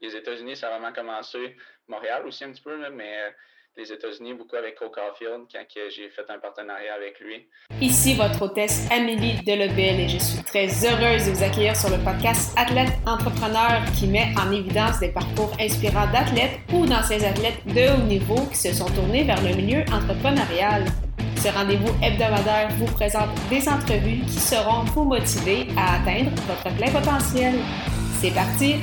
les États-Unis, ça a vraiment commencé. Montréal aussi un petit peu, mais les États-Unis, beaucoup avec Cole Caulfield, quand j'ai fait un partenariat avec lui. Ici votre hôtesse Amélie Delebel et je suis très heureuse de vous accueillir sur le podcast Athlète Entrepreneur qui met en évidence des parcours inspirants d'athlètes ou d'anciens athlètes de haut niveau qui se sont tournés vers le milieu entrepreneurial. Ce rendez-vous hebdomadaire vous présente des entrevues qui seront vous motiver à atteindre votre plein potentiel. C'est parti!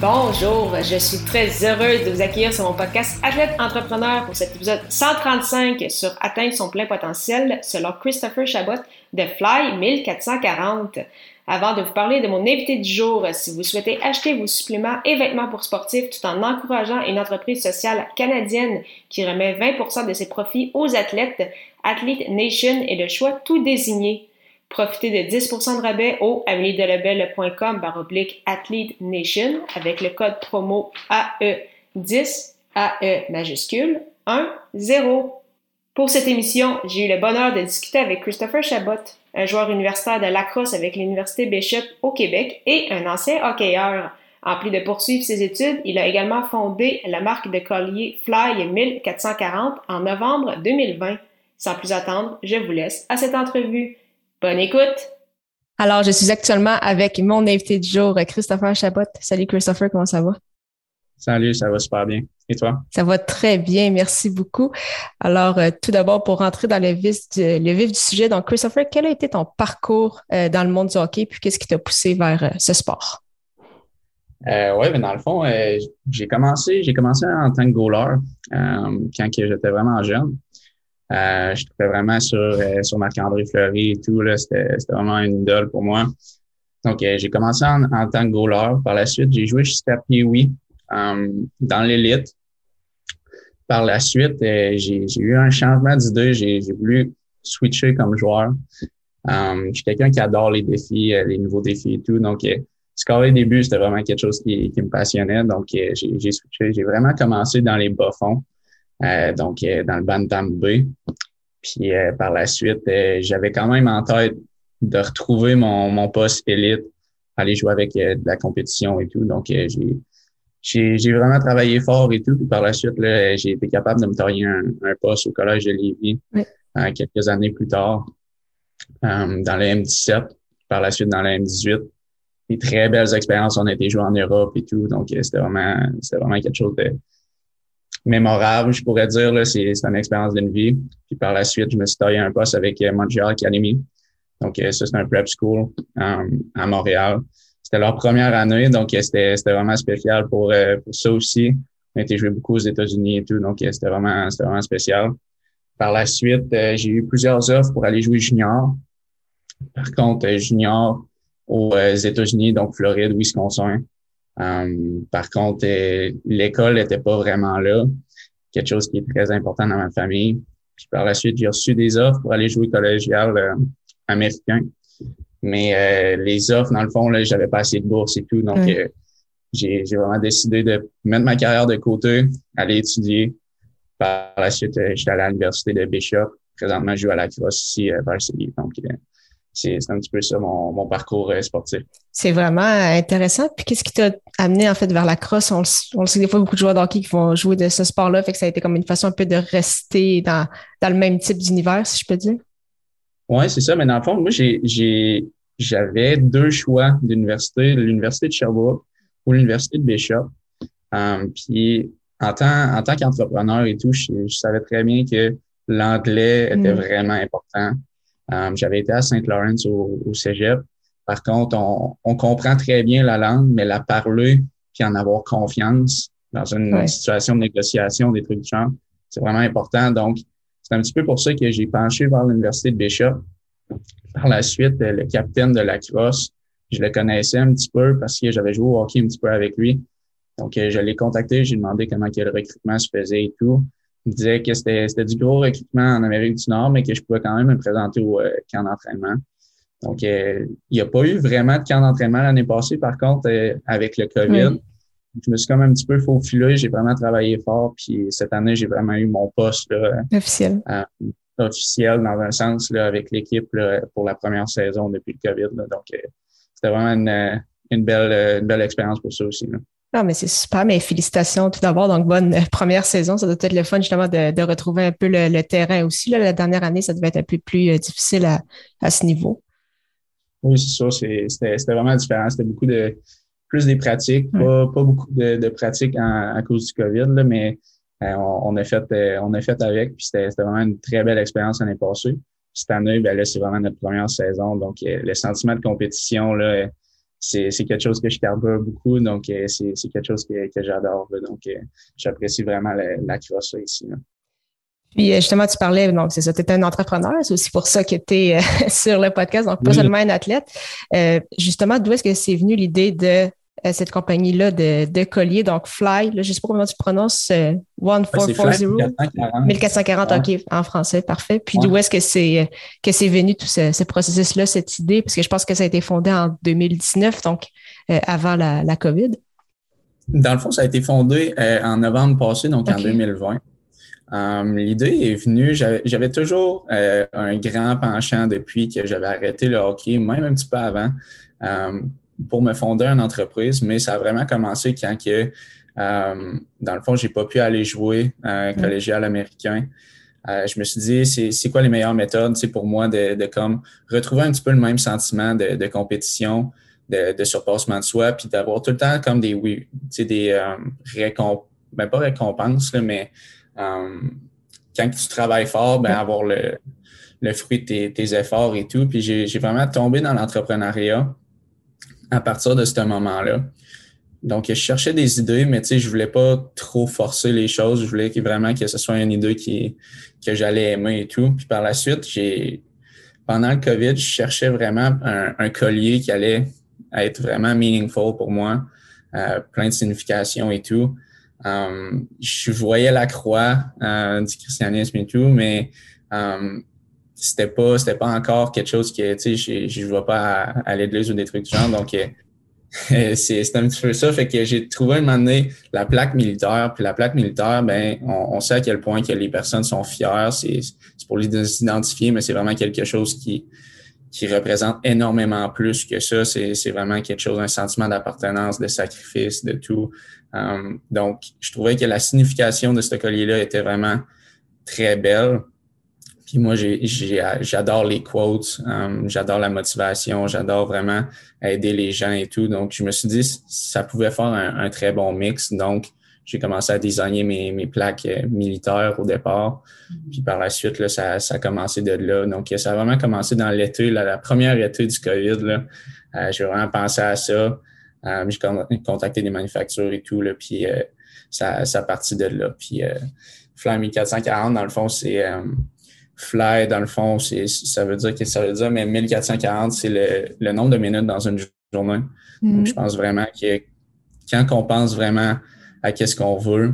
Bonjour, je suis très heureuse de vous accueillir sur mon podcast Athlète Entrepreneur pour cet épisode 135 sur atteindre son plein potentiel selon Christopher Chabot de Fly 1440. Avant de vous parler de mon invité du jour, si vous souhaitez acheter vos suppléments et vêtements pour sportifs tout en encourageant une entreprise sociale canadienne qui remet 20% de ses profits aux athlètes, Athlete Nation est le choix tout désigné. Profitez de 10% de rabais au ameliedelebel.com baroblique Athlete Nation avec le code promo AE10, AE majuscule 1, 0. Pour cette émission, j'ai eu le bonheur de discuter avec Christopher Chabot, un joueur universitaire de lacrosse avec l'Université Bishop au Québec et un ancien hockeyeur. En plus de poursuivre ses études, il a également fondé la marque de collier Fly 1440 en novembre 2020. Sans plus attendre, je vous laisse à cette entrevue. Bonne écoute! Alors, je suis actuellement avec mon invité du jour, Christopher Chabot. Salut Christopher, comment ça va? Salut, ça va super bien. Et toi? Ça va très bien, merci beaucoup. Alors, euh, tout d'abord, pour rentrer dans le vif, du, le vif du sujet, donc Christopher, quel a été ton parcours euh, dans le monde du hockey, puis qu'est-ce qui t'a poussé vers euh, ce sport? oui, mais dans le fond, j'ai commencé, j'ai commencé en tant que goaler quand j'étais vraiment jeune. Euh, je trouvais vraiment sur, euh, sur Marc-André Fleury et tout. C'était vraiment une idole pour moi. Donc, euh, j'ai commencé en, en, tant que goaler. Par la suite, j'ai joué jusqu'à Pee-Wee dans l'élite. Par la suite, j'ai eu un changement d'idée. J'ai voulu switcher comme joueur. je suis quelqu'un qui adore les défis, les nouveaux défis et tout. Donc, scorer des buts, c'était vraiment quelque chose qui, qui me passionnait. Donc, j'ai switché. J'ai vraiment commencé dans les bas-fonds. Euh, donc euh, dans le Bantam B. Puis euh, par la suite, j'avais quand même en tête de retrouver mon, mon poste élite, aller jouer avec de la compétition et tout. Donc j'ai j'ai vraiment travaillé fort et tout. Puis par la suite, j'ai été capable de me tailler un, un, poste au Collège de Lévis quelques années plus tard, dans le M17, par la suite dans le M18. Des très belles expériences. On a été joué en Europe et tout. Donc, c'était vraiment, c'était vraiment quelque chose de, mémorable, je pourrais dire. C'est, une expérience d'une vie. Puis par la suite, je me suis taillé un poste avec euh, Montreal Academy. Donc, euh, ça, c'est un prep school euh, à Montréal. C'était leur première année, donc c'était, vraiment spécial pour, pour ça aussi. On a été joué beaucoup aux États-Unis et tout, donc c'était vraiment, vraiment spécial. Par la suite, j'ai eu plusieurs offres pour aller jouer junior. Par contre, junior aux États-Unis, donc Floride, Wisconsin. Euh, par contre, euh, l'école n'était pas vraiment là, quelque chose qui est très important dans ma famille. Puis par la suite, j'ai reçu des offres pour aller jouer collégial euh, américain. Mais les offres, dans le fond, là, j'avais pas assez de bourse et tout. Donc, j'ai, j'ai vraiment décidé de mettre ma carrière de côté, aller étudier. Par la suite, j'étais allé à l'université de Bishop. Présentement, je joue à la crosse ici à Varsovie. Donc, c'est un petit peu ça mon, mon parcours euh, sportif. C'est vraiment intéressant. Puis qu'est-ce qui t'a amené en fait vers la crosse? On, le sait des fois, beaucoup de joueurs d'hockey qui vont jouer de ce sport-là, fait que ça a été comme une façon un peu de rester dans, dans le même type d'univers, si je peux dire. Oui, c'est ça. Mais dans le fond, moi, j'ai j'avais deux choix d'université, l'université de Sherbrooke ou l'université de Bishop. Um, puis en tant, en tant qu'entrepreneur et tout, je, savais très bien que l'anglais était mm. vraiment important. Um, j'avais été à Saint Lawrence au, au, Cégep. Par contre, on, on, comprend très bien la langue, mais la parler puis en avoir confiance dans une situation de négociation, des trucs de genre, c'est vraiment important. Donc, c'est un petit peu pour ça que j'ai penché vers l'Université de Bishop. Par la suite, le capitaine de la crosse, je le connaissais un petit peu parce que j'avais joué au hockey un petit peu avec lui. Donc, je l'ai contacté, j'ai demandé comment le recrutement se faisait et tout. Il me disait que c'était du gros recrutement en Amérique du Nord, mais que je pouvais quand même me présenter au euh, camp d'entraînement. Donc, euh, il n'y a pas eu vraiment de camp d'entraînement l'année passée, par contre, euh, avec le COVID. Je me suis comme un petit peu faufilé, j'ai vraiment travaillé fort, puis cette année, j'ai vraiment eu mon poste officiel. officiel dans un sens là, avec l'équipe pour la première saison depuis le COVID. Donc, c'était vraiment une, une belle, une belle expérience pour ça aussi. Non, mais c'est super, mais félicitations tout d'abord. Donc, bonne première saison. Ça doit être le fun justement de, retrouver un peu le, terrain aussi. la dernière année, ça devait être un peu plus euh, difficile à, ce niveau. Oui, c'est ça. C'était vraiment différent. C'était beaucoup de plus des pratiques, pas, beaucoup de, pratiques à cause du COVID, mais euh, on, a fait euh, on a fait avec. Puis c'était vraiment une très belle expérience l'année passée. Cette année, ben là, c'est vraiment notre première saison. Donc, le sentiment de compétition, là, c'est quelque chose que je carbure beaucoup, donc euh, c'est quelque chose que, que j'adore. Donc, euh, j'apprécie vraiment la, la crosse ici. Puis euh, justement, tu parlais, donc c'est ça, tu es un entrepreneur, c'est aussi pour ça que tu es sur le podcast, donc pas seulement un athlète. justement, d'où est-ce que c'est venu l'idée de cette compagnie-là de, de collier, donc Fly, là, je ne sais pas comment tu prononces, 1440. 1440, OK, en français, parfait. Puis d'où est-ce que c'est que c'est venu tout ce, processus-là, cette idée? Parce que je pense que ça a été fondé en 2019, donc euh, avant la, la, COVID. Dans le fond, ça a été fondé euh, en novembre passé, donc en 2020. Um, L'idée est venue, j'avais toujours euh, un grand penchant depuis que j'avais arrêté le hockey, même un petit peu avant. Um, pour me fonder une entreprise, mais ça a vraiment commencé quand que, euh, dans le fond, j'ai pas pu aller jouer un collégial américain. Euh, je me suis dit, c'est quoi les meilleures méthodes pour moi de, de, comme retrouver un petit peu le même sentiment de, de compétition, de, de, surpassement de soi, puis d'avoir tout le temps comme des oui, des euh, récompenses, ben pas récompenses, là, mais euh, quand tu travailles fort, ben avoir le, le fruit de tes, tes efforts et tout. Puis j'ai vraiment tombé dans l'entrepreneuriat à partir de ce moment-là. Donc, je cherchais des idées, mais tu sais, je voulais pas trop forcer les choses. Je voulais vraiment que ce soit une idée qui, que j'allais aimer et tout. Puis par la suite, j'ai, pendant le COVID, je cherchais vraiment un, collier qui allait être vraiment meaningful pour moi, euh, plein de signification et tout. Um, je voyais la croix euh, du christianisme et tout, mais um, c'était pas c'était pas encore quelque chose que tu sais je ne vais pas à, l'église ou des trucs du genre donc euh, c'est un petit peu ça. Fait que j'ai trouvé un moment donné la plaque militaire puis la plaque militaire ben on, sait à quel point que les personnes sont fières c'est pour les identifier mais c'est vraiment quelque chose qui qui représente énormément plus que ça c'est vraiment quelque chose un sentiment d'appartenance de sacrifice de tout um, donc je trouvais que la signification de ce collier là était vraiment très belle puis moi, j'adore les quotes, um, j'adore la motivation, j'adore vraiment aider les gens et tout. Donc, je me suis dit, ça pouvait faire un, très bon mix. Donc, j'ai commencé à designer mes, mes, plaques euh, militaires au départ. Puis par la suite, là, ça, ça a commencé de là. Donc, ça a vraiment commencé dans l'été, la première été du COVID. Là, euh, j'ai vraiment pensé à ça. Euh, j'ai contacté des manufactures et tout. Là, puis ça, ça a parti de là. Puis Fly 1440, dans le fond, c'est Fly, dans le fond, ça veut dire que ça veut dire, mais 1440, c'est le, nombre de minutes dans une journée. Donc, mm-hmm. je pense vraiment que quand on pense vraiment à qu'est-ce qu'on veut,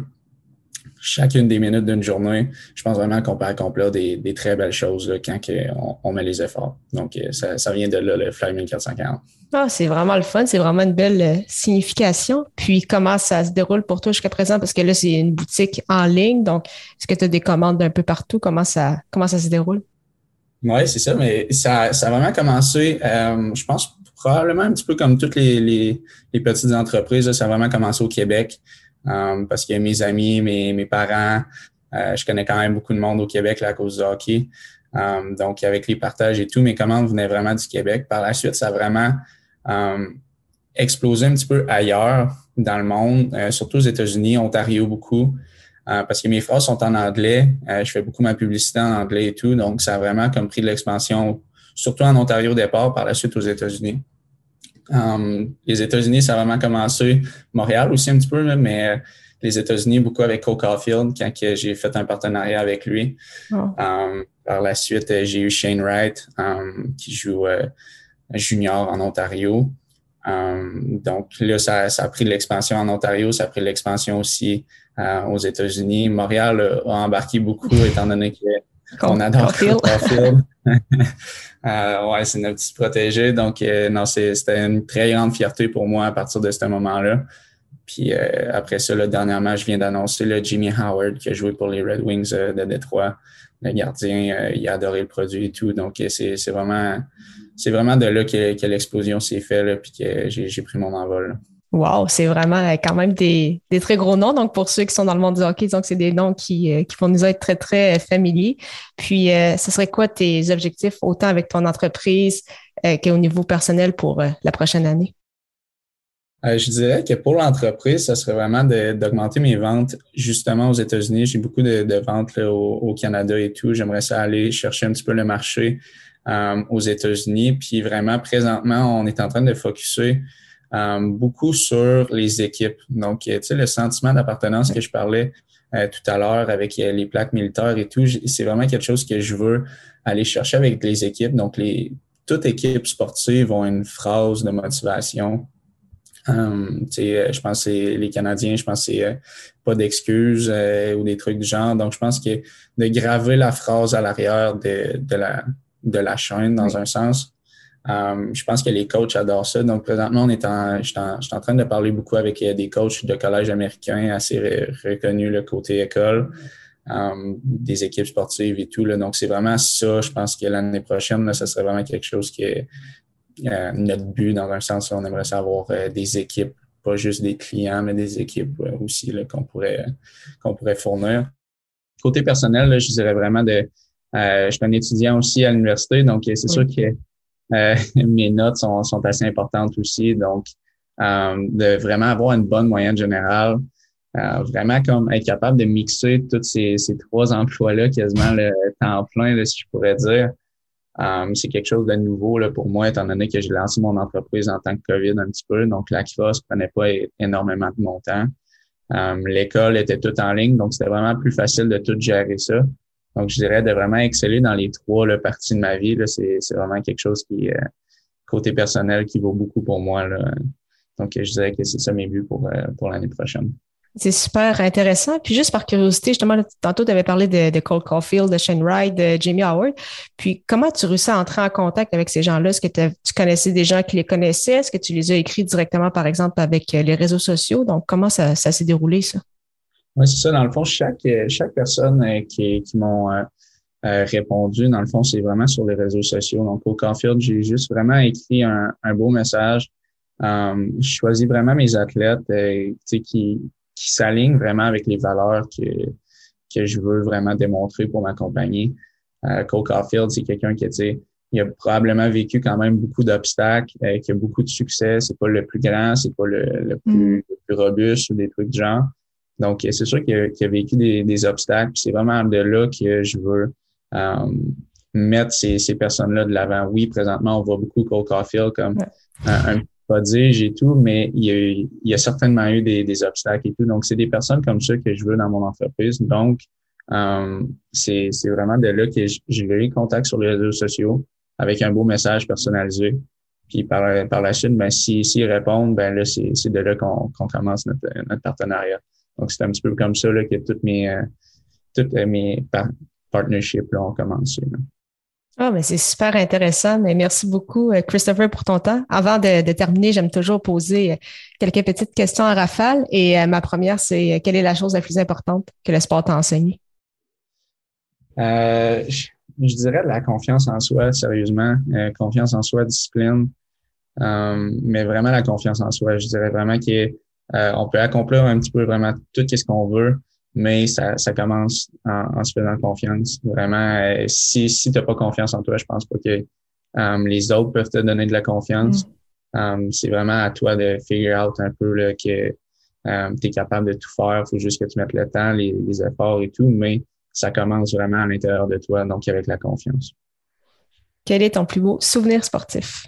chacune des minutes d'une journée, je pense vraiment qu'on peut accomplir des, très belles choses quand on, met les efforts. Donc, euh, ça, vient de là, le Fly 1440. Ah, c'est vraiment le fun, c'est vraiment une belle euh, signification. Puis, comment ça se déroule pour toi jusqu'à présent? Parce que là, c'est une boutique en ligne. Donc, est-ce que tu as des commandes d'un peu partout? Comment ça, comment ça se déroule? Oui, c'est ça, mais ça, ça a vraiment commencé, euh, je pense, probablement un petit peu comme toutes les, les, petites entreprises, ça a vraiment commencé au Québec. Um, parce que mes amis, mes, parents, euh, je connais quand même beaucoup de monde au Québec là, à cause du hockey. Um, donc, avec les partages et tout, mes commandes venaient vraiment du Québec. Par la suite, ça a vraiment explosé un petit peu ailleurs dans le monde, euh, surtout aux États-Unis, Ontario beaucoup, euh, parce que mes phrases sont en anglais. je fais beaucoup ma publicité en anglais et tout. Donc, ça a vraiment comme pris de l'expansion, surtout en Ontario au départ, par la suite aux États-Unis. Um, les États-Unis, ça a vraiment commencé. Montréal aussi un petit peu, mais euh, les États-Unis, beaucoup avec Cole Caulfield, quand j'ai fait un partenariat avec lui. Oh. Um, par la suite, euh, j'ai eu Shane Wright, um, qui joue euh, junior en Ontario. donc là, ça, ça, a pris de l'expansion en Ontario, ça a pris de l'expansion aussi aux États-Unis. Montréal a embarqué beaucoup, étant donné qu'on adore Cole Caulfield. Euh, ouais, c'est notre petit protégé. Donc, euh, non, c'était une très grande fierté pour moi à partir de ce moment-là. Puis euh, après ça, le dernièrement, je viens d'annoncer le Jimmy Howard qui a joué pour les Red Wings de Détroit. Le gardien, il a adoré le produit et tout. Donc, c'est vraiment, c'est vraiment de là que, l'explosion s'est faite, puis que j'ai pris mon envol. Wow, c'est vraiment euh, quand même des, très gros noms. Donc, pour ceux qui sont dans le monde du hockey, c'est des noms qui, euh, qui vont nous être très, très familiers. Puis, ce serait quoi tes objectifs, autant avec ton entreprise qu'au niveau personnel pour la prochaine année? Euh, je dirais que pour l'entreprise, ça serait vraiment d'augmenter mes ventes justement aux États-Unis. J'ai beaucoup de, ventes au, Canada et tout. J'aimerais ça aller chercher un petit peu le marché euh, aux États-Unis. Puis vraiment, présentement, on est en train de focuser euh, beaucoup sur les équipes. Donc, tu sais, le sentiment d'appartenance que je parlais tout à l'heure avec les plaques militaires et tout, c'est vraiment quelque chose que je veux aller chercher avec les équipes. Donc, les, toute équipe sportive ont une phrase de motivation Um, je pense que c'est les Canadiens, je pense que c'est euh, pas d'excuses euh, ou des trucs du genre. Donc, je pense que de graver la phrase à l'arrière de, de, la, de la chaîne, dans un sens, um, je pense que les coachs adorent ça. Donc, présentement, on est en, je, suis en, en train de parler beaucoup avec des coachs de collège américains assez reconnus, le côté école, um, des équipes sportives et tout. Là. Donc, c'est vraiment ça. Je pense que l'année prochaine, là, ça serait vraiment quelque chose qui est euh, notre but dans un sens, on aimerait savoir euh, des équipes, pas juste des clients, mais des équipes euh, aussi qu'on pourrait, qu'on pourrait fournir. Côté personnel, je dirais vraiment de. je suis un étudiant aussi à l'université, donc c'est sûr que mes notes sont, sont, assez importantes aussi. Donc, de vraiment avoir une bonne moyenne générale, vraiment comme être capable de mixer tous ces, ces trois emplois-là, quasiment le temps plein, si je pourrais dire. Um, c'est quelque chose de nouveau là, pour moi, étant donné que j'ai lancé mon entreprise en tant que COVID un petit peu. Donc, la crosse prenait pas énormément de mon temps. Um, l'école était toute en ligne, donc c'était vraiment plus facile de tout gérer ça. Donc, je dirais de vraiment exceller dans les trois parties de ma vie. C'est, vraiment quelque chose qui, euh, côté personnel, qui vaut beaucoup pour moi. Là. Donc, je dirais que c'est ça mes buts pour, euh, pour l'année prochaine. C'est super intéressant. Puis juste par curiosité, justement, tantôt, tu avais parlé de, de, Cole Caulfield, de Shane Wright, de Jamie Howard. Puis comment tu réussis à entrer en contact avec ces gens-là? Est-ce que tu connaissais des gens qui les connaissaient? Est-ce que tu les as écrits directement, par exemple, avec euh, les réseaux sociaux? Donc, comment ça, ça s'est déroulé, ça? Oui, c'est ça. Dans le fond, chaque, chaque personne euh, qui, qui m'ont euh, répondu, dans le fond, c'est vraiment sur les réseaux sociaux. Donc, au Caulfield, j'ai juste vraiment écrit un, un beau message. je choisis vraiment mes athlètes qui, qui s'aligne vraiment avec les valeurs que, que je veux vraiment démontrer pour ma compagnie. Euh, Cole Caulfield, c'est quelqu'un qui, il a probablement vécu quand même beaucoup d'obstacles, euh, qui a beaucoup de succès. C'est pas le plus grand, c'est pas le, le, plus, mm. le, plus, robuste ou des trucs de genre. Donc, c'est sûr qu'il a, a, vécu des, des obstacles. C'est vraiment de là que je veux euh, mettre ces, ces personnes-là de l'avant. Oui, présentement, on voit beaucoup Cole Caulfield comme un, un, dire j'ai tout, mais il y, a, il y a certainement eu des, des, obstacles et tout. Donc, c'est des personnes comme ça que je veux dans mon entreprise. Donc, euh, c'est vraiment de là que j'ai eu contact sur les réseaux sociaux avec un beau message personnalisé. Puis par, par la suite, ben, s'ils si, répondent, ben là, c'est de là qu'on commence notre, notre, partenariat. Donc, c'est un petit peu comme ça là, que toutes mes, euh, toutes mes partnerships là, ont commencé. Là. Ah, mais c'est super intéressant. Mais merci beaucoup, euh, Christopher, pour ton temps. Avant de, terminer, j'aime toujours poser euh, quelques petites questions à rafale. Et euh, ma première, c'est quelle est la chose la plus importante que le sport t'a enseigné? je, dirais la confiance en soi, sérieusement. confiance en soi, discipline. mais vraiment la confiance en soi. Je dirais vraiment qu'on peut accomplir un petit peu vraiment tout ce qu'on veut mais ça, ça commence en, se faisant confiance. Vraiment, euh, si, si tu n'as pas confiance en toi, je pense pas que um, les autres peuvent te donner de la confiance. Mm. Um, c'est vraiment à toi de figure out un peu là, que um, tu es capable de tout faire. Il faut juste que tu mettes le temps, les, les, efforts et tout, mais ça commence vraiment à l'intérieur de toi, donc avec la confiance. Quel est ton plus beau souvenir sportif?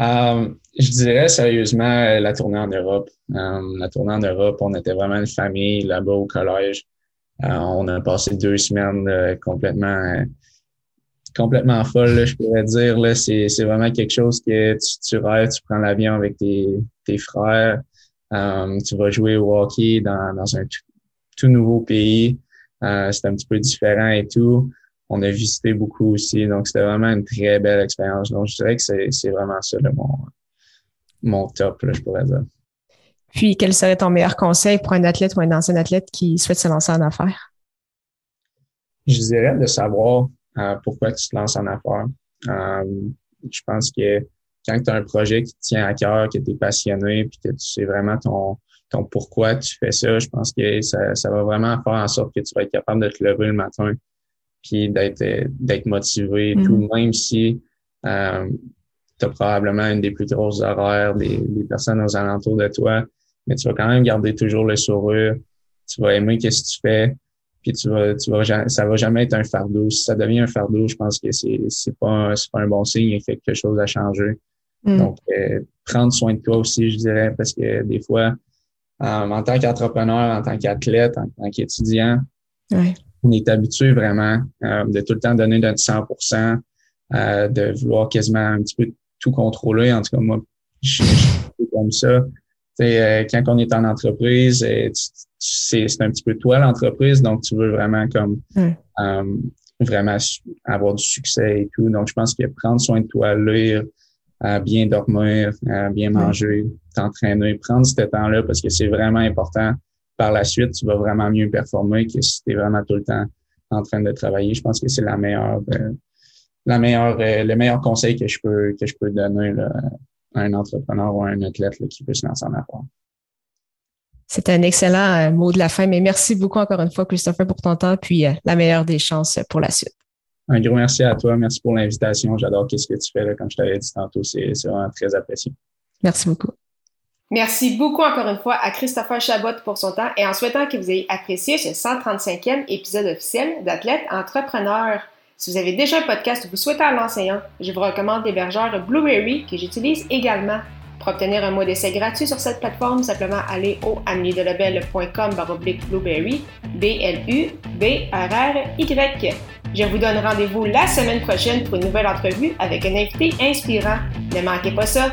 Euh, je dirais sérieusement euh, la tournée en Europe. Euh, la tournée en Europe, on était vraiment une famille là-bas au collège. on a passé deux semaines complètement complètement folle, je pourrais dire. C'est, vraiment quelque chose que tu, rêves, tu prends l'avion avec tes, frères, tu vas jouer au hockey dans un tout, nouveau pays. c'est un petit peu différent et tout on a visité beaucoup aussi. Donc, c'était vraiment une très belle expérience. Donc, je dirais que c'est vraiment ça, mon, mon top, je pourrais dire. Puis, quel serait ton meilleur conseil pour un athlète ou un ancien athlète qui souhaite se lancer en affaires? Je dirais de savoir euh, pourquoi tu te lances en affaires. Euh, je pense que quand tu as un projet qui te tient à cœur, que tu es passionné, puis que tu sais vraiment ton, ton pourquoi tu fais ça, je pense que ça, ça va vraiment faire en sorte que tu vas être capable de te lever le matin, puis d'être d'être motivé, tout, mm-hmm. même si euh, tu as probablement une des plus grosses horaires des, des, personnes aux alentours de toi, mais tu vas quand même garder toujours le sourire, tu vas aimer ce que tu fais, puis tu vas, tu vas, ça va jamais être un fardeau. Si ça devient un fardeau, je pense que c'est, c'est pas, c'est pas un bon signe, il y a quelque chose à changer. Mm. Donc, euh, prendre soin de toi aussi, je dirais, parce que des fois, en tant qu'entrepreneur, en tant qu'athlète, en tant qu'étudiant, on est habitué vraiment euh, de tout le temps donner notre 100% euh, de vouloir quasiment un petit peu tout contrôler. En tout cas, moi, je suis comme ça. Euh, quand on est en entreprise, euh, c'est un petit peu toi l'entreprise, donc tu veux vraiment comme euh, vraiment avoir du succès et tout. Donc, je pense que prendre soin de toi, lire, bien dormir, bien manger, t'entraîner, prendre ce temps-là parce que c'est vraiment important. Par la suite, tu vas vraiment mieux performer que si tu es vraiment tout le temps en train de travailler. Je pense que c'est la meilleure, la meilleure, le meilleur conseil que je peux que je peux donner là, un entrepreneur ou un athlète qui peut se lancer en affaires. C'est un excellent euh, mot de la fin, mais merci beaucoup encore une fois, Christopher, pour ton temps, puis euh, la meilleure des chances pour la suite. Un gros merci à toi. Merci pour l'invitation. J'adore ce que tu fais, là, comme je t'avais dit tantôt. C'est vraiment très apprécié. Merci beaucoup. Merci beaucoup encore une fois à Christopher Chabot pour son temps et en souhaitant que vous ayez apprécié ce 135e épisode officiel d'Athlète Entrepreneur. Si vous avez déjà un podcast ou vous souhaitez un l'enseignant, je vous recommande l'hébergeur Blueberry que j'utilise également. Pour obtenir un mois d'essai gratuit sur cette plateforme, simplement aller au baroblique blueberry, B-L-U-B-R-R-Y. Je vous donne rendez-vous la semaine prochaine pour une nouvelle entrevue avec un invité inspirant. Ne manquez pas ça.